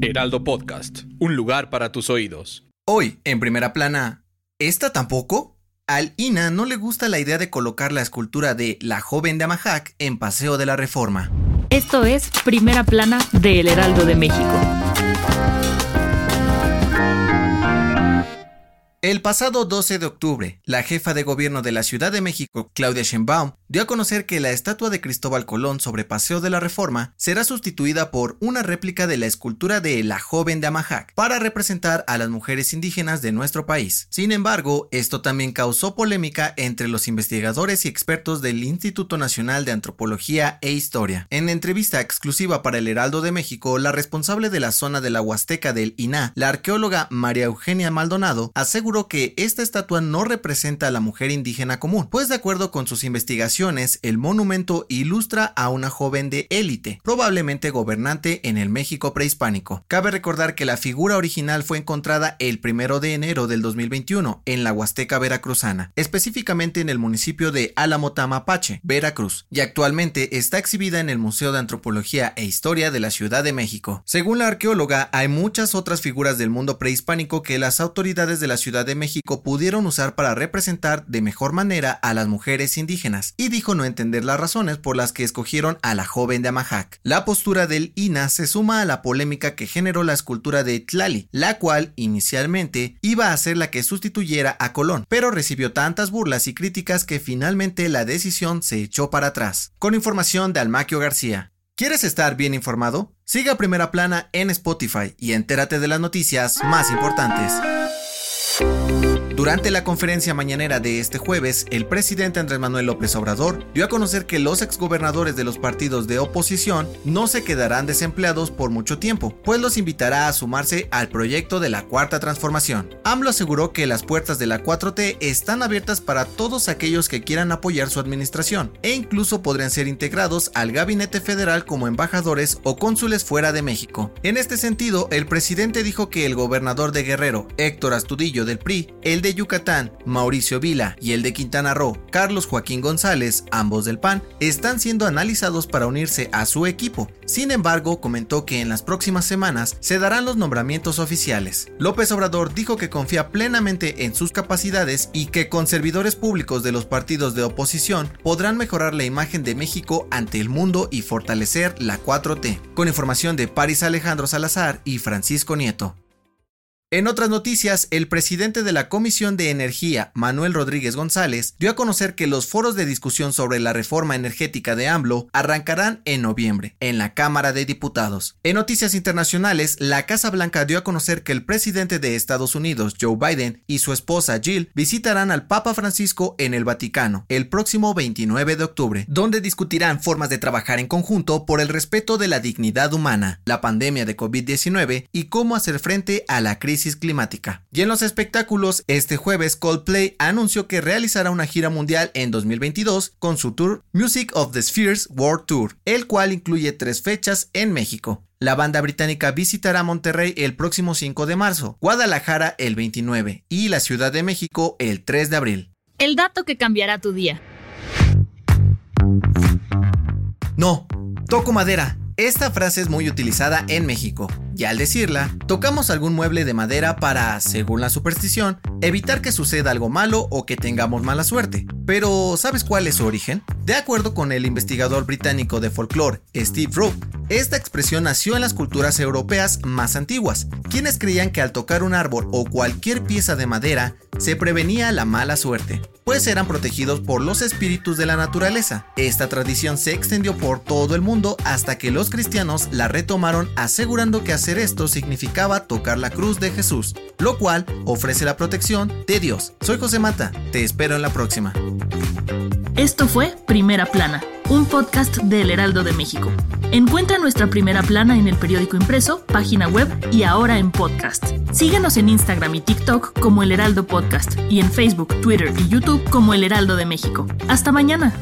Heraldo Podcast, un lugar para tus oídos. Hoy, en primera plana, ¿esta tampoco? Al INA no le gusta la idea de colocar la escultura de la joven de Amajac en Paseo de la Reforma. Esto es Primera Plana de El Heraldo de México. El pasado 12 de octubre, la jefa de gobierno de la Ciudad de México, Claudia Sheinbaum, dio a conocer que la estatua de Cristóbal Colón sobre Paseo de la Reforma será sustituida por una réplica de la escultura de la joven de Amajac para representar a las mujeres indígenas de nuestro país. Sin embargo, esto también causó polémica entre los investigadores y expertos del Instituto Nacional de Antropología e Historia. En entrevista exclusiva para el Heraldo de México, la responsable de la zona de la Huasteca del INA, la arqueóloga María Eugenia Maldonado, aseguró que esta estatua no representa a la mujer indígena común, pues de acuerdo con sus investigaciones, el monumento ilustra a una joven de élite, probablemente gobernante en el México prehispánico. Cabe recordar que la figura original fue encontrada el primero de enero del 2021 en la Huasteca Veracruzana, específicamente en el municipio de Alamotamapache, Veracruz, y actualmente está exhibida en el Museo de Antropología e Historia de la Ciudad de México. Según la arqueóloga, hay muchas otras figuras del mundo prehispánico que las autoridades de la Ciudad de México pudieron usar para representar de mejor manera a las mujeres indígenas y dijo no entender las razones por las que escogieron a la joven de Amajac. La postura del INA se suma a la polémica que generó la escultura de Tlali, la cual inicialmente iba a ser la que sustituyera a Colón, pero recibió tantas burlas y críticas que finalmente la decisión se echó para atrás. Con información de Almaquio García. ¿Quieres estar bien informado? Siga Primera Plana en Spotify y entérate de las noticias más importantes. Durante la conferencia mañanera de este jueves, el presidente Andrés Manuel López Obrador dio a conocer que los exgobernadores de los partidos de oposición no se quedarán desempleados por mucho tiempo, pues los invitará a sumarse al proyecto de la Cuarta Transformación. AMLO aseguró que las puertas de la 4T están abiertas para todos aquellos que quieran apoyar su administración, e incluso podrían ser integrados al gabinete federal como embajadores o cónsules fuera de México. En este sentido, el presidente dijo que el gobernador de Guerrero, Héctor Astudillo del PRI, el de Yucatán, Mauricio Vila, y el de Quintana Roo, Carlos Joaquín González, ambos del PAN, están siendo analizados para unirse a su equipo. Sin embargo, comentó que en las próximas semanas se darán los nombramientos oficiales. López Obrador dijo que confía plenamente en sus capacidades y que con servidores públicos de los partidos de oposición podrán mejorar la imagen de México ante el mundo y fortalecer la 4T. Con información de Paris Alejandro Salazar y Francisco Nieto. En otras noticias, el presidente de la Comisión de Energía, Manuel Rodríguez González, dio a conocer que los foros de discusión sobre la reforma energética de AMLO arrancarán en noviembre, en la Cámara de Diputados. En noticias internacionales, la Casa Blanca dio a conocer que el presidente de Estados Unidos, Joe Biden, y su esposa Jill visitarán al Papa Francisco en el Vaticano el próximo 29 de octubre, donde discutirán formas de trabajar en conjunto por el respeto de la dignidad humana, la pandemia de COVID-19 y cómo hacer frente a la crisis climática. Y en los espectáculos, este jueves Coldplay anunció que realizará una gira mundial en 2022 con su tour Music of the Spheres World Tour, el cual incluye tres fechas en México. La banda británica visitará Monterrey el próximo 5 de marzo, Guadalajara el 29 y la Ciudad de México el 3 de abril. El dato que cambiará tu día. No, toco madera. Esta frase es muy utilizada en México, y al decirla, tocamos algún mueble de madera para, según la superstición, evitar que suceda algo malo o que tengamos mala suerte. Pero, ¿sabes cuál es su origen? De acuerdo con el investigador británico de folclore, Steve Rowe, esta expresión nació en las culturas europeas más antiguas, quienes creían que al tocar un árbol o cualquier pieza de madera se prevenía la mala suerte, pues eran protegidos por los espíritus de la naturaleza. Esta tradición se extendió por todo el mundo hasta que los cristianos la retomaron asegurando que hacer esto significaba tocar la cruz de Jesús, lo cual ofrece la protección de Dios. Soy José Mata, te espero en la próxima. Esto fue Primera Plana, un podcast del Heraldo de México. Encuentra nuestra primera plana en el periódico impreso, página web y ahora en podcast. Síguenos en Instagram y TikTok como El Heraldo Podcast y en Facebook, Twitter y YouTube como El Heraldo de México. Hasta mañana.